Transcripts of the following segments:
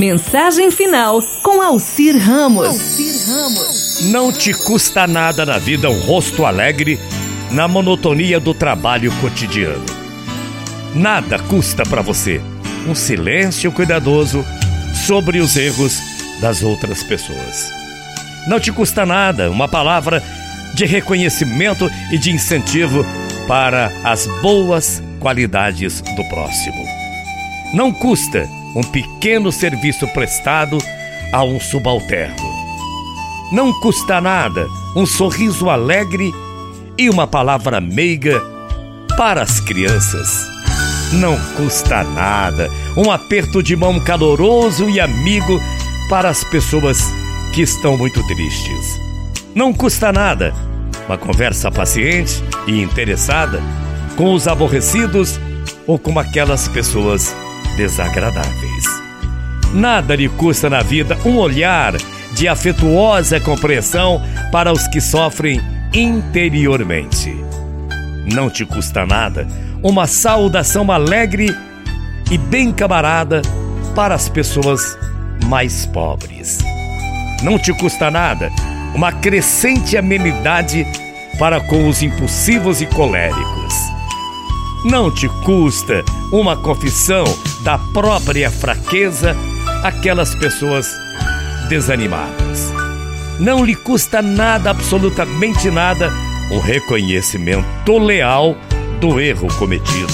Mensagem final com Alcir Ramos. Alcir Ramos. Não te custa nada na vida um rosto alegre na monotonia do trabalho cotidiano. Nada custa para você um silêncio cuidadoso sobre os erros das outras pessoas. Não te custa nada uma palavra de reconhecimento e de incentivo para as boas qualidades do próximo. Não custa um pequeno serviço prestado a um subalterno. Não custa nada um sorriso alegre e uma palavra meiga para as crianças. Não custa nada um aperto de mão caloroso e amigo para as pessoas que estão muito tristes. Não custa nada uma conversa paciente e interessada com os aborrecidos ou com aquelas pessoas desagradáveis. Nada lhe custa na vida um olhar de afetuosa compreensão para os que sofrem interiormente. Não te custa nada uma saudação alegre e bem camarada para as pessoas mais pobres. Não te custa nada uma crescente amenidade para com os impulsivos e coléricos. Não te custa uma confissão da própria fraqueza aquelas pessoas desanimadas. Não lhe custa nada, absolutamente nada, um reconhecimento leal do erro cometido.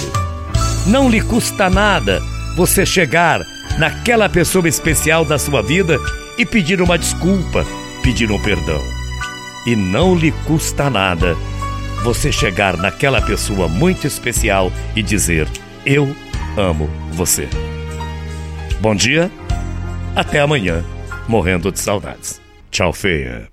Não lhe custa nada você chegar naquela pessoa especial da sua vida e pedir uma desculpa, pedir um perdão. E não lhe custa nada você chegar naquela pessoa muito especial e dizer: Eu amo você. Bom dia, até amanhã, morrendo de saudades. Tchau, feia.